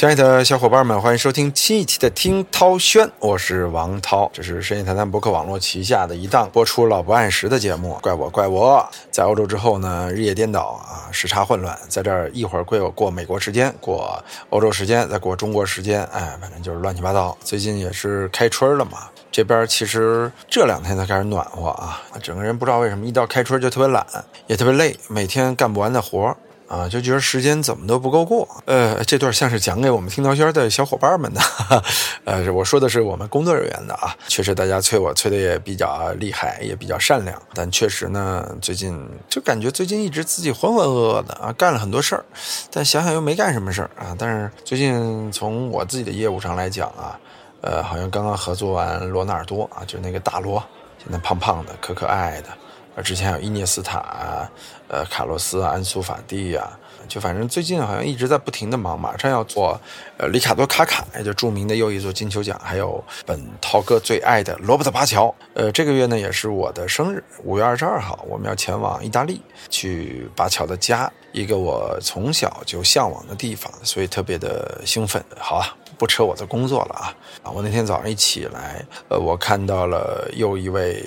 亲爱的小伙伴们，欢迎收听新一期的听涛轩，我是王涛，这是深夜谈谈博客网络旗下的一档播出老不按时的节目，怪我怪我。在欧洲之后呢，日夜颠倒啊，时差混乱，在这儿一会儿归我过美国时间，过欧洲时间，再过中国时间，哎，反正就是乱七八糟。最近也是开春了嘛，这边其实这两天才开始暖和啊，整个人不知道为什么一到开春就特别懒，也特别累，每天干不完的活儿。啊，就觉得时间怎么都不够过。呃，这段像是讲给我们听涛轩的小伙伴们的。呃，我说的是我们工作人员的啊。确实，大家催我催的也比较厉害，也比较善良。但确实呢，最近就感觉最近一直自己浑浑噩噩的啊，干了很多事儿，但想想又没干什么事儿啊。但是最近从我自己的业务上来讲啊，呃，好像刚刚合作完罗纳尔多啊，就那个大罗，现在胖胖的、可可爱爱的。呃，之前有伊涅斯塔，呃，卡洛斯啊、安苏法蒂呀，就反正最近好像一直在不停的忙，马上要做，呃，里卡多卡卡，也就著名的又一座金球奖，还有本涛哥最爱的罗伯特巴乔。呃，这个月呢也是我的生日，五月二十二号，我们要前往意大利去巴乔的家，一个我从小就向往的地方，所以特别的兴奋。好啊，不扯我的工作了啊啊！我那天早上一起来，呃，我看到了又一位。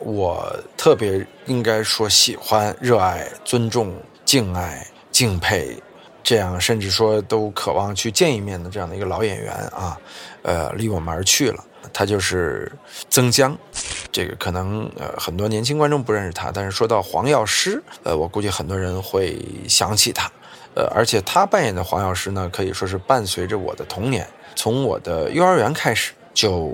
我特别应该说喜欢、热爱、尊重、敬爱、敬佩，这样甚至说都渴望去见一面的这样的一个老演员啊，呃，离我们而去了。他就是曾江，这个可能呃很多年轻观众不认识他，但是说到黄药师，呃，我估计很多人会想起他，呃，而且他扮演的黄药师呢，可以说是伴随着我的童年，从我的幼儿园开始就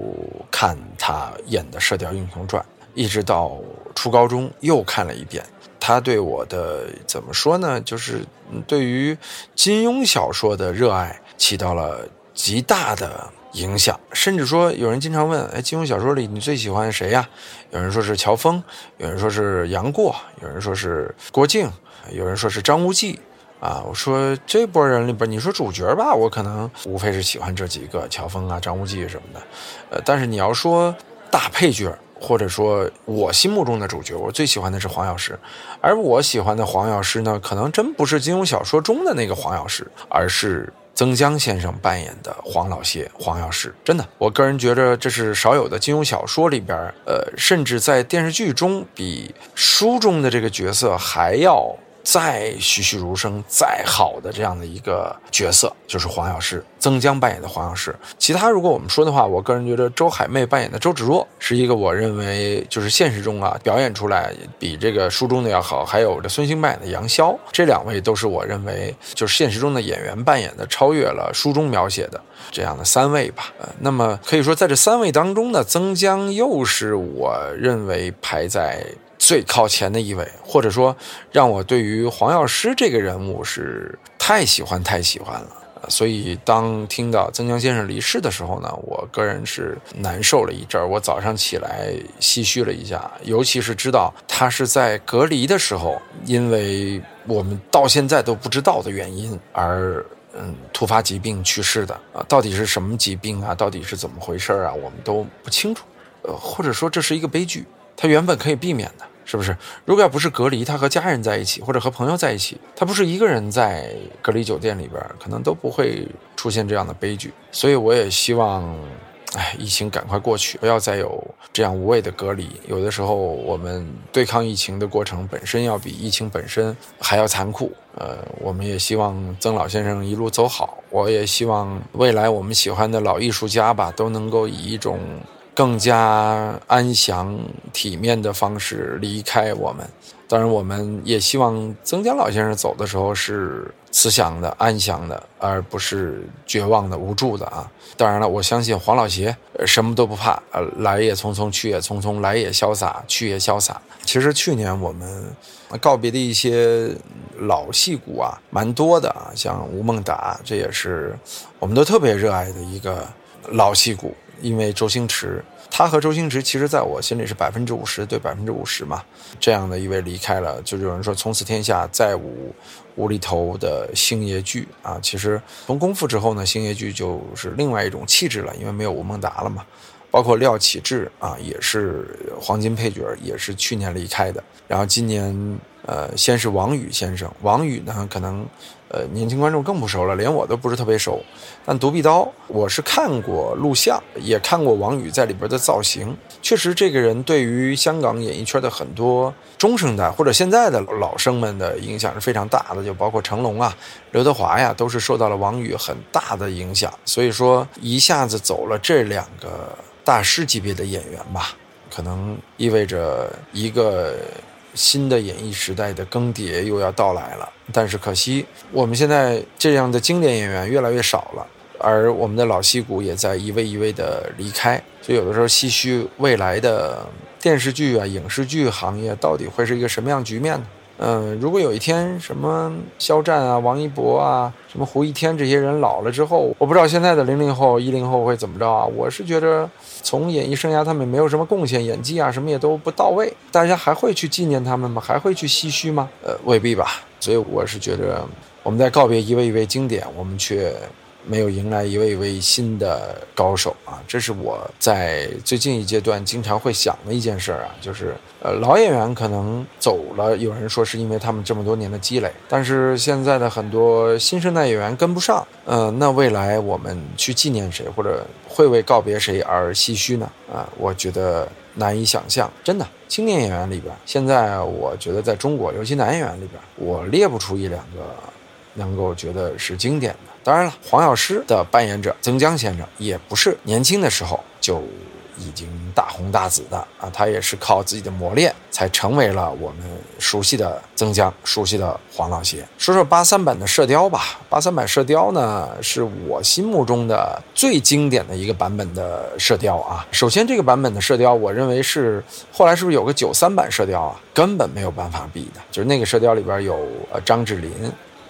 看他演的《射雕英雄传》。一直到初高中又看了一遍，他对我的怎么说呢？就是对于金庸小说的热爱起到了极大的影响。甚至说，有人经常问：“哎，金庸小说里你最喜欢谁呀？”有人说是乔峰，有人说是杨过，有人说是郭靖，有人说是张无忌。啊，我说这波人里边，你说主角吧，我可能无非是喜欢这几个：乔峰啊、张无忌什么的。呃，但是你要说大配角。或者说，我心目中的主角，我最喜欢的是黄药师，而我喜欢的黄药师呢，可能真不是金庸小说中的那个黄药师，而是曾江先生扮演的黄老邪黄药师。真的，我个人觉着这是少有的金庸小说里边，呃，甚至在电视剧中比书中的这个角色还要。再栩栩如生、再好的这样的一个角色，就是黄药师，曾江扮演的黄药师。其他如果我们说的话，我个人觉得周海媚扮演的周芷若是一个我认为就是现实中啊表演出来比这个书中的要好。还有这孙兴扮演的杨逍，这两位都是我认为就是现实中的演员扮演的超越了书中描写的这样的三位吧。呃，那么可以说在这三位当中呢，曾江又是我认为排在。最靠前的一位，或者说让我对于黄药师这个人物是太喜欢太喜欢了，所以当听到曾江先生离世的时候呢，我个人是难受了一阵儿。我早上起来唏嘘了一下，尤其是知道他是在隔离的时候，因为我们到现在都不知道的原因而嗯突发疾病去世的啊，到底是什么疾病啊？到底是怎么回事啊？我们都不清楚，呃，或者说这是一个悲剧，他原本可以避免的。是不是？如果要不是隔离，他和家人在一起，或者和朋友在一起，他不是一个人在隔离酒店里边，可能都不会出现这样的悲剧。所以我也希望，哎，疫情赶快过去，不要再有这样无谓的隔离。有的时候，我们对抗疫情的过程本身要比疫情本身还要残酷。呃，我们也希望曾老先生一路走好。我也希望未来我们喜欢的老艺术家吧，都能够以一种。更加安详、体面的方式离开我们。当然，我们也希望曾江老先生走的时候是慈祥的、安详的，而不是绝望的、无助的啊！当然了，我相信黄老邪什么都不怕，来也匆匆，去也匆匆，来也潇洒，去也潇洒。其实去年我们告别的一些老戏骨啊，蛮多的啊，像吴孟达，这也是我们都特别热爱的一个老戏骨。因为周星驰，他和周星驰其实在我心里是百分之五十对百分之五十嘛。这样的一位离开了，就有人说从此天下再无无厘头的星爷剧啊。其实从功夫之后呢，星爷剧就是另外一种气质了，因为没有吴孟达了嘛。包括廖启智啊，也是黄金配角，也是去年离开的。然后今年呃，先是王宇先生，王宇呢可能。呃，年轻观众更不熟了，连我都不是特别熟。但《独臂刀》，我是看过录像，也看过王宇在里边的造型。确实，这个人对于香港演艺圈的很多中生代或者现在的老生们的影响是非常大的，就包括成龙啊、刘德华呀，都是受到了王宇很大的影响。所以说，一下子走了这两个大师级别的演员吧，可能意味着一个。新的演艺时代的更迭又要到来了，但是可惜我们现在这样的经典演员越来越少了，而我们的老戏骨也在一位一位的离开，所以有的时候唏嘘未来的电视剧啊、影视剧行业到底会是一个什么样局面呢？嗯，如果有一天什么肖战啊、王一博啊、什么胡一天这些人老了之后，我不知道现在的零零后、一零后会怎么着啊？我是觉得从演艺生涯他们没有什么贡献，演技啊什么也都不到位，大家还会去纪念他们吗？还会去唏嘘吗？呃，未必吧。所以我是觉得我们在告别一位一位经典，我们却。没有迎来一位一位新的高手啊，这是我在最近一阶段经常会想的一件事啊，就是呃老演员可能走了，有人说是因为他们这么多年的积累，但是现在的很多新生代演员跟不上，呃，那未来我们去纪念谁或者会为告别谁而唏嘘呢？啊，我觉得难以想象，真的，青年演员里边，现在我觉得在中国，尤其男演员里边，我列不出一两个能够觉得是经典的。当然了，黄药师的扮演者曾江先生也不是年轻的时候就已经大红大紫的啊，他也是靠自己的磨练才成为了我们熟悉的曾江，熟悉的黄老邪。说说八三版的《射雕》吧，八三版《射雕》呢是我心目中的最经典的一个版本的《射雕》啊。首先，这个版本的《射雕》，我认为是后来是不是有个九三版《射雕》啊？根本没有办法比的，就是那个《射雕》里边有呃张智霖。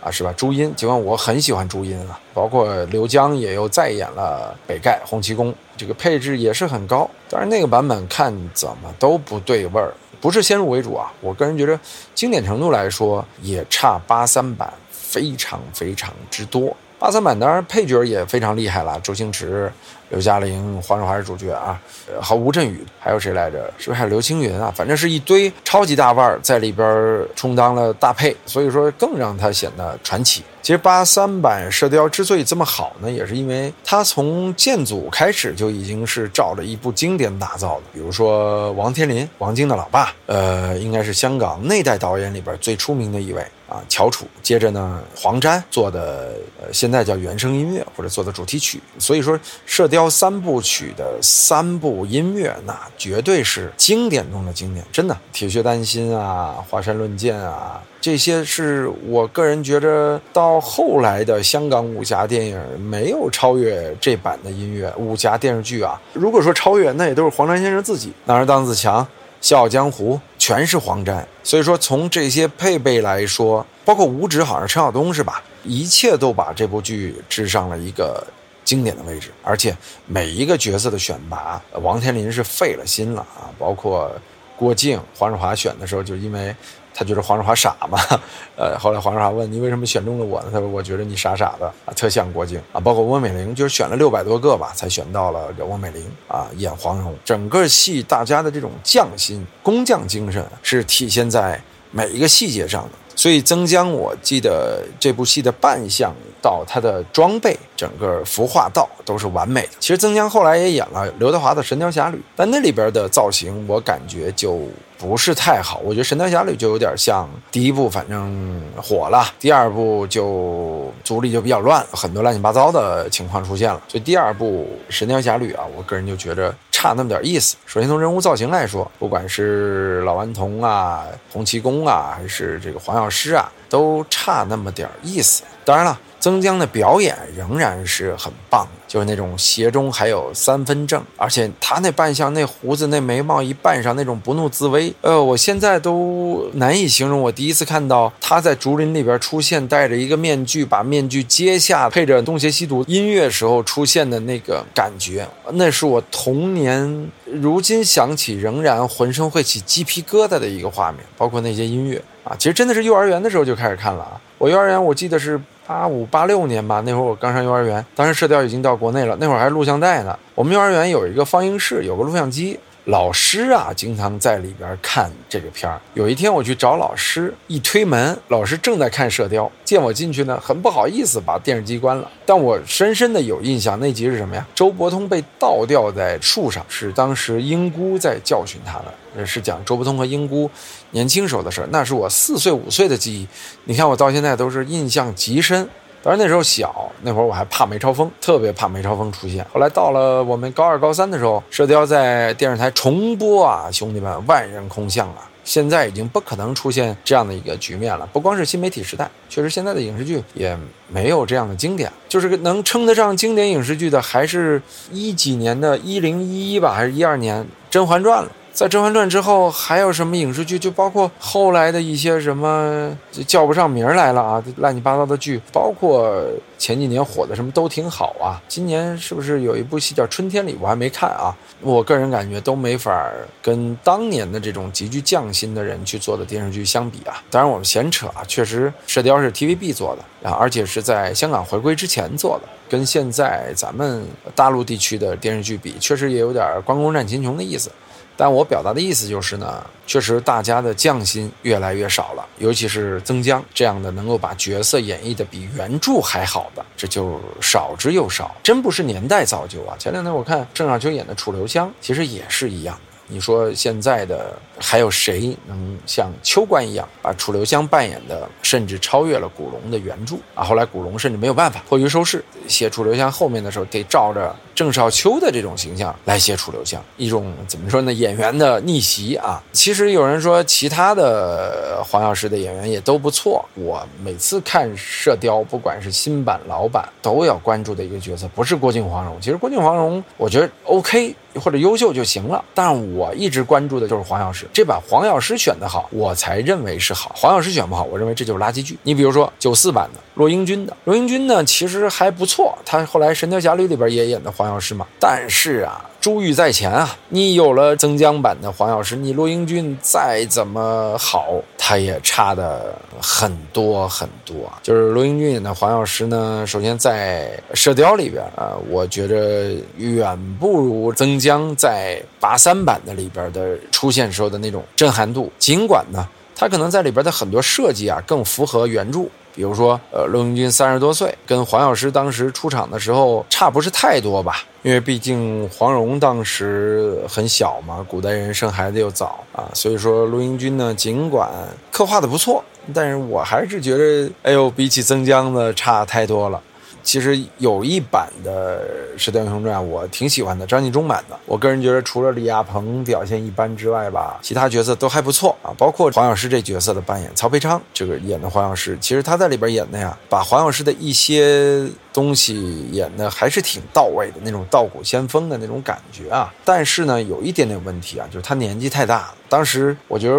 啊，是吧？朱茵，尽管我很喜欢朱茵啊，包括刘江也又再演了北丐、洪七公，这个配置也是很高。但是那个版本看怎么都不对味儿，不是先入为主啊。我个人觉得经典程度来说也差八三版非常非常之多。八三版当然配角也非常厉害了，周星驰。刘嘉玲、黄日华是主角啊，呃，和吴镇宇，还有谁来着？是不是还有刘青云啊？反正是一堆超级大腕在里边充当了大配，所以说更让他显得传奇。其实八三版《射雕》之所以这么好呢，也是因为它从建组开始就已经是照着一部经典打造的。比如说王天林，王晶的老爸，呃，应该是香港那代导演里边最出名的一位啊，乔楚。接着呢，黄沾做的，呃，现在叫原声音乐或者做的主题曲。所以说，《射雕》三部曲的三部音乐，那绝对是经典中的经典，真的。铁血丹心啊，华山论剑啊。这些是我个人觉着，到后来的香港武侠电影没有超越这版的音乐。武侠电视剧啊，如果说超越，那也都是黄沾先生自己。男儿当自强，《笑傲江湖》全是黄沾。所以说，从这些配备来说，包括五指好像陈晓东是吧？一切都把这部剧置上了一个经典的位置。而且每一个角色的选拔，王天林是费了心了啊。包括郭靖、黄日华选的时候，就因为。他觉得黄日华傻嘛？呃，后来黄日华问你为什么选中了我呢？他说我觉得你傻傻的啊，特像郭靖啊。包括翁美玲，就是选了六百多个吧，才选到了翁美玲啊演黄蓉。整个戏大家的这种匠心、工匠精神是体现在每一个细节上的。所以曾江，我记得这部戏的扮相到他的装备，整个服化道都是完美的。其实曾江后来也演了刘德华的《神雕侠侣》，但那里边的造型我感觉就。不是太好，我觉得《神雕侠侣》就有点像第一部，反正火了；第二部就组里就比较乱，很多乱七八糟的情况出现了。所以第二部《神雕侠侣》啊，我个人就觉得差那么点意思。首先从人物造型来说，不管是老顽童啊、洪七公啊，还是这个黄药师啊，都差那么点意思。当然了。曾江的表演仍然是很棒，就是那种邪中还有三分正，而且他那扮相、那胡子、那眉毛一扮上，那种不怒自威，呃，我现在都难以形容。我第一次看到他在竹林里边出现，戴着一个面具，把面具揭下，配着《东邪西毒》音乐时候出现的那个感觉，那是我童年，如今想起仍然浑身会起鸡皮疙瘩的一个画面。包括那些音乐啊，其实真的是幼儿园的时候就开始看了啊。我幼儿园我记得是。八五八六年吧，那会儿我刚上幼儿园，当时《射雕》已经到国内了，那会儿还是录像带呢。我们幼儿园有一个放映室，有个录像机，老师啊，经常在里边看这个片儿。有一天我去找老师，一推门，老师正在看《射雕》，见我进去呢，很不好意思把电视机关了。但我深深的有印象，那集是什么呀？周伯通被倒吊在树上，是当时英姑在教训他的，是讲周伯通和英姑年轻时候的事儿。那是我四岁五岁的记忆，你看我到现在都是印象极深。当然那时候小，那会儿我还怕梅超风，特别怕梅超风出现。后来到了我们高二、高三的时候，《射雕》在电视台重播啊，兄弟们，万人空巷啊！现在已经不可能出现这样的一个局面了。不光是新媒体时代，确实现在的影视剧也没有这样的经典。就是能称得上经典影视剧的，还是一几年的一零一一吧，还是一二年《甄嬛传》了。在《甄嬛传》之后，还有什么影视剧？就包括后来的一些什么叫不上名来了啊，乱七八糟的剧。包括前几年火的什么都挺好啊。今年是不是有一部戏叫《春天里》？我还没看啊。我个人感觉都没法跟当年的这种极具匠心的人去做的电视剧相比啊。当然我们闲扯啊，确实《射雕》是 TVB 做的啊，而且是在香港回归之前做的，跟现在咱们大陆地区的电视剧比，确实也有点关公战秦琼的意思。但我表达的意思就是呢，确实大家的匠心越来越少了，尤其是曾江这样的能够把角色演绎的比原著还好的，这就少之又少，真不是年代造就啊！前两天我看郑少秋演的楚留香，其实也是一样。你说现在的还有谁能像秋官一样把楚留香扮演的，甚至超越了古龙的原著啊？后来古龙甚至没有办法迫于收视，写楚留香后面的时候得照着郑少秋的这种形象来写楚留香，一种怎么说呢？演员的逆袭啊！其实有人说其他的黄药师的演员也都不错，我每次看《射雕》，不管是新版老版，都要关注的一个角色不是郭靖黄蓉。其实郭靖黄蓉我觉得 OK 或者优秀就行了，但我一直关注的就是黄药师。这把黄药师选的好，我才认为是好。黄药师选不好，我认为这就是垃圾剧。你比如说九四版的骆英军的，骆英军呢其实还不错，他后来《神雕侠侣》里边也演的黄药师嘛。但是啊，珠玉在前啊，你有了曾江版的黄药师，你骆英俊再怎么好，他也差的很多很多。就是骆英俊演的黄药师呢，首先在《射雕》里边啊，我觉着远不如曾江在八三版的里边的。出现时候的那种震撼度，尽管呢，他可能在里边的很多设计啊更符合原著，比如说，呃，陆英军三十多岁，跟黄药师当时出场的时候差不是太多吧，因为毕竟黄蓉当时很小嘛，古代人生孩子又早啊，所以说陆英军呢，尽管刻画的不错，但是我还是觉得，哎呦，比起曾江的差太多了。其实有一版的《射雕英雄传》，我挺喜欢的，张纪中版的。我个人觉得，除了李亚鹏表现一般之外吧，其他角色都还不错啊。包括黄药师这角色的扮演，曹培昌这个演的黄药师，其实他在里边演的呀，把黄药师的一些东西演的还是挺到位的，那种道骨仙风的那种感觉啊。但是呢，有一点点问题啊，就是他年纪太大了。当时我觉得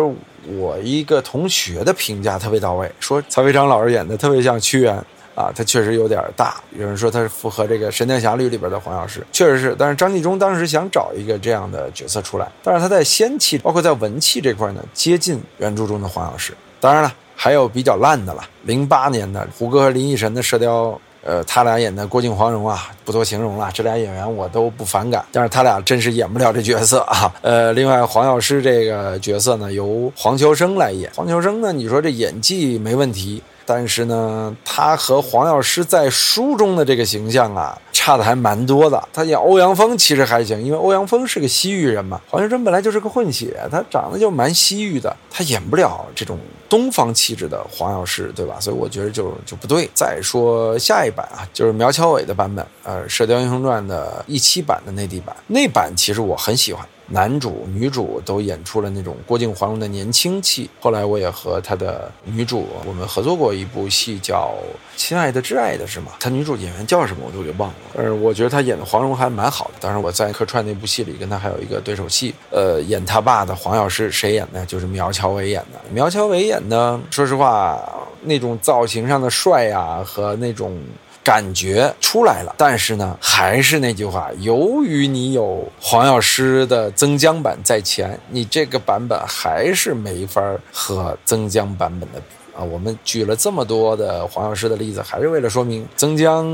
我一个同学的评价特别到位，说曹培昌老师演的特别像屈原。啊，他确实有点大。有人说他是符合这个《神雕侠侣》里边的黄药师，确实是。但是张纪中当时想找一个这样的角色出来，但是他在仙气，包括在文气这块呢，接近原著中的黄药师。当然了，还有比较烂的了。零八年的胡歌和林依晨的《射雕》，呃，他俩演的郭靖黄蓉啊，不多形容了。这俩演员我都不反感，但是他俩真是演不了这角色啊。呃，另外黄药师这个角色呢，由黄秋生来演。黄秋生呢，你说这演技没问题。但是呢，他和黄药师在书中的这个形象啊，差的还蛮多的。他演欧阳锋其实还行，因为欧阳锋是个西域人嘛。黄药师本来就是个混血，他长得就蛮西域的，他演不了这种东方气质的黄药师，对吧？所以我觉得就就不对。再说下一版啊，就是苗侨伟的版本，呃，《射雕英雄传》的一七版的内地版，那版其实我很喜欢。男主、女主都演出了那种郭靖、黄蓉的年轻气。后来我也和他的女主我们合作过一部戏，叫《亲爱的挚爱的》，是吗？他女主演员叫什么我都给忘了。但是我觉得他演的黄蓉还蛮好的。当然我在客串那部戏里跟他还有一个对手戏，呃，演他爸的黄药师谁演的？就是苗侨伟演的。苗侨伟演呢，说实话，那种造型上的帅呀和那种。感觉出来了，但是呢，还是那句话，由于你有黄药师的曾江版在前，你这个版本还是没法和曾江版本的比啊。我们举了这么多的黄药师的例子，还是为了说明曾江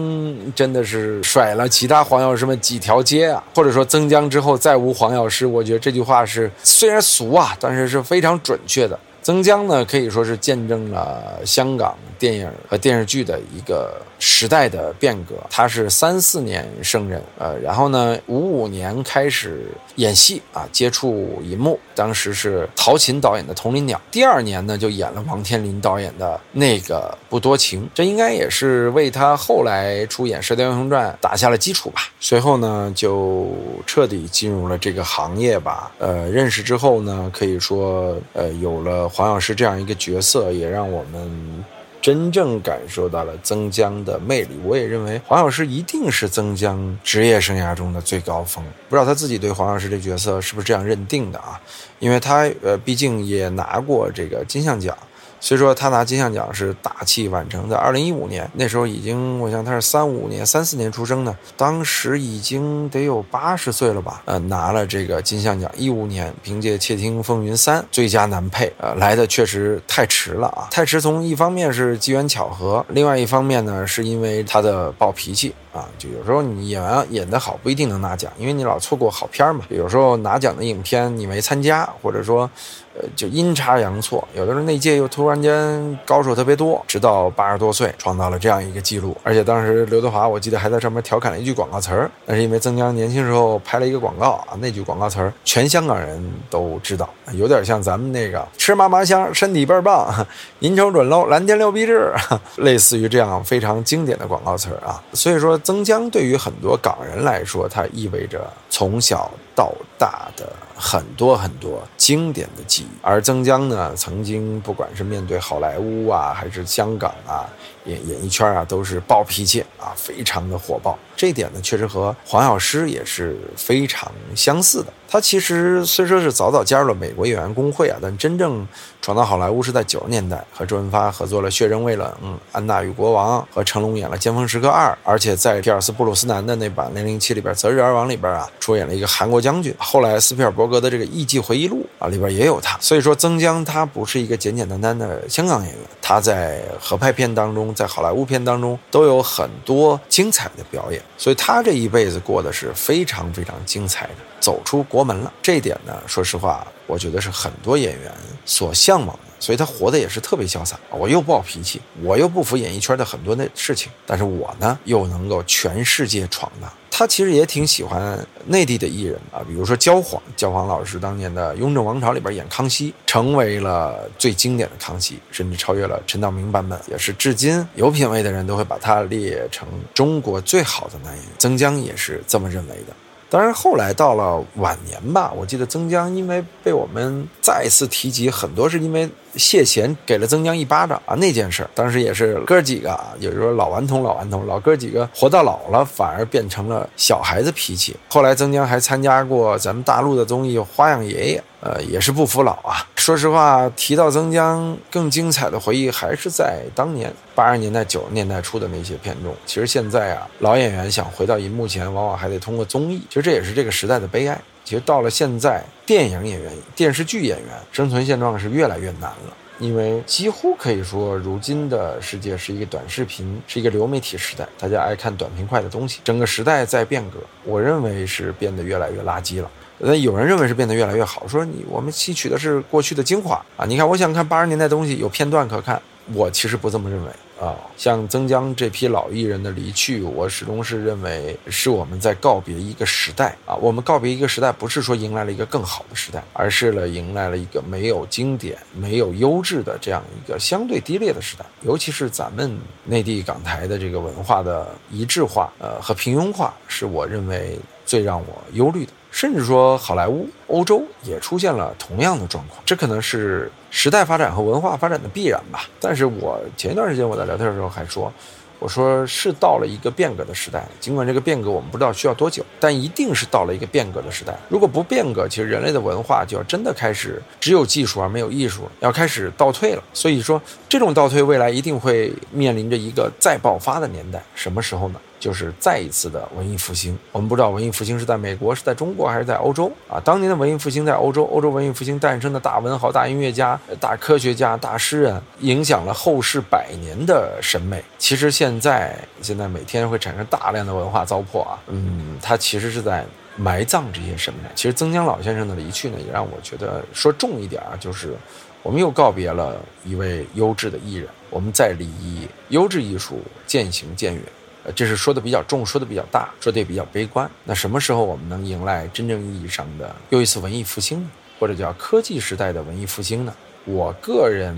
真的是甩了其他黄药师们几条街啊，或者说曾江之后再无黄药师。我觉得这句话是虽然俗啊，但是是非常准确的。曾江呢，可以说是见证了香港电影和电视剧的一个时代的变革。他是三四年生人，呃，然后呢，五五年开始演戏啊，接触银幕，当时是陶秦导演的《铜林鸟》，第二年呢，就演了王天林导演的那个《不多情》，这应该也是为他后来出演《射雕英雄传》打下了基础吧。随后呢，就彻底进入了这个行业吧。呃，认识之后呢，可以说，呃，有了。黄药师这样一个角色，也让我们真正感受到了曾江的魅力。我也认为黄药师一定是曾江职业生涯中的最高峰。不知道他自己对黄药师这角色是不是这样认定的啊？因为他呃，毕竟也拿过这个金像奖。所以说他拿金像奖是大器晚成，在二零一五年那时候已经，我想他是三五年、三四年出生的，当时已经得有八十岁了吧？呃，拿了这个金像奖，一五年凭借《窃听风云三》最佳男配，呃，来的确实太迟了啊！太迟，从一方面是机缘巧合，另外一方面呢，是因为他的暴脾气啊，就有时候你演完演得好不一定能拿奖，因为你老错过好片嘛。有时候拿奖的影片你没参加，或者说。呃，就阴差阳错，有的时候那届又突然突然间高手特别多，直到八十多岁创造了这样一个记录。而且当时刘德华，我记得还在上面调侃了一句广告词儿，那是因为曾江年轻时候拍了一个广告啊，那句广告词儿全香港人都知道，有点像咱们那个吃嘛嘛香，身体倍儿棒，银瞅准喽，蓝天六必治，类似于这样非常经典的广告词儿啊。所以说，曾江对于很多港人来说，它意味着从小到大的。很多很多经典的记忆，而曾江呢，曾经不管是面对好莱坞啊，还是香港啊。演演艺圈啊，都是暴脾气啊，非常的火爆。这一点呢，确实和黄药师也是非常相似的。他其实虽说是早早加入了美国演员工会啊，但真正闯到好莱坞是在九十年代，和周润发合作了《血人未冷》《安娜与国王》，和成龙演了《尖峰时刻二》，而且在皮尔斯布鲁斯南的那版《零零七》里边，《择日而亡》里边啊，出演了一个韩国将军。后来斯皮尔伯格的这个《艺伎回忆录》啊，里边也有他。所以说，曾江他不是一个简简单单的香港演员，他在合拍片当中。在好莱坞片当中都有很多精彩的表演，所以他这一辈子过得是非常非常精彩的，走出国门了。这一点呢，说实话，我觉得是很多演员所向往的。所以他活得也是特别潇洒。我又暴脾气，我又不服演艺圈的很多的事情，但是我呢又能够全世界闯荡。他其实也挺喜欢内地的艺人啊，比如说焦晃，焦晃老师当年的《雍正王朝》里边演康熙，成为了最经典的康熙，甚至超越了陈道明版本，也是至今有品位的人都会把他列成中国最好的男演员。曾江也是这么认为的。当然，后来到了晚年吧，我记得曾江因为被我们再次提及，很多是因为谢贤给了曾江一巴掌啊那件事。当时也是哥几个啊，有时候老顽童老顽童，老哥几个活到老了，反而变成了小孩子脾气。后来曾江还参加过咱们大陆的综艺《花样爷爷》。呃，也是不服老啊！说实话，提到曾江，更精彩的回忆还是在当年八十年代、九十年代初的那些片中。其实现在啊，老演员想回到荧幕前，往往还得通过综艺。其实这也是这个时代的悲哀。其实到了现在，电影演员、电视剧演员生存现状是越来越难了。因为几乎可以说，如今的世界是一个短视频、是一个流媒体时代，大家爱看短平快的东西。整个时代在变革，我认为是变得越来越垃圾了。那有人认为是变得越来越好，说你我们吸取的是过去的精华啊！你看，我想看八十年代东西，有片段可看。我其实不这么认为啊。像曾江这批老艺人的离去，我始终是认为是我们在告别一个时代啊。我们告别一个时代，不是说迎来了一个更好的时代，而是了迎来了一个没有经典、没有优质的这样一个相对低劣的时代。尤其是咱们内地港台的这个文化的一致化，呃和平庸化，是我认为最让我忧虑的。甚至说，好莱坞、欧洲也出现了同样的状况，这可能是时代发展和文化发展的必然吧。但是我前一段时间我在聊天的时候还说，我说是到了一个变革的时代，尽管这个变革我们不知道需要多久，但一定是到了一个变革的时代。如果不变革，其实人类的文化就要真的开始只有技术而没有艺术，要开始倒退了。所以说，这种倒退未来一定会面临着一个再爆发的年代。什么时候呢？就是再一次的文艺复兴。我们不知道文艺复兴是在美国、是在中国还是在欧洲啊？当年的文艺复兴在欧洲，欧洲文艺复兴诞生的大文豪、大音乐家、大科学家、大诗人，影响了后世百年的审美。其实现在，现在每天会产生大量的文化糟粕啊，嗯，它其实是在埋葬这些审美。其实曾江老先生的离去呢，也让我觉得说重一点啊，就是我们又告别了一位优质的艺人。我们在离优质艺术渐行渐远，呃，这是说的比较重，说的比较大，说的也比较悲观。那什么时候我们能迎来真正意义上的又一次文艺复兴呢？或者叫科技时代的文艺复兴呢？我个人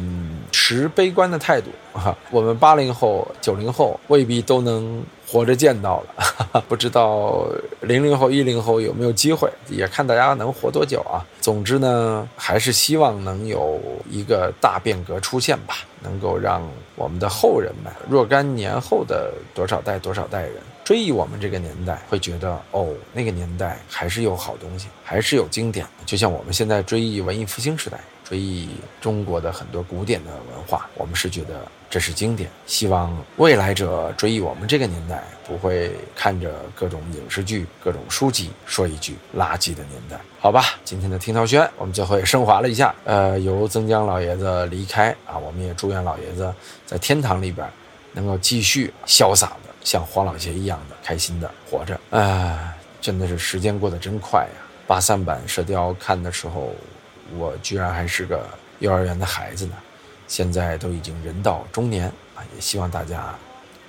持悲观的态度啊，我们八零后、九零后未必都能活着见到了，不知道零零后、一零后有没有机会，也看大家能活多久啊。总之呢，还是希望能有一个大变革出现吧，能够让我们的后人们若干年后的多少代、多少代人追忆我们这个年代，会觉得哦，那个年代还是有好东西，还是有经典的，就像我们现在追忆文艺复兴时代。追忆中国的很多古典的文化，我们是觉得这是经典。希望未来者追忆我们这个年代，不会看着各种影视剧、各种书籍说一句“垃圾的年代”。好吧，今天的听涛轩，我们最后也升华了一下。呃，由曾江老爷子离开啊，我们也祝愿老爷子在天堂里边能够继续潇洒的，像黄老邪一样的开心的活着。啊，真的是时间过得真快呀！八三版《射雕》看的时候。我居然还是个幼儿园的孩子呢，现在都已经人到中年啊！也希望大家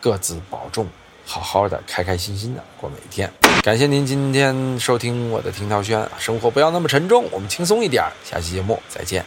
各自保重，好好的、开开心心的过每一天。感谢您今天收听我的听涛轩，生活不要那么沉重，我们轻松一点。下期节目再见。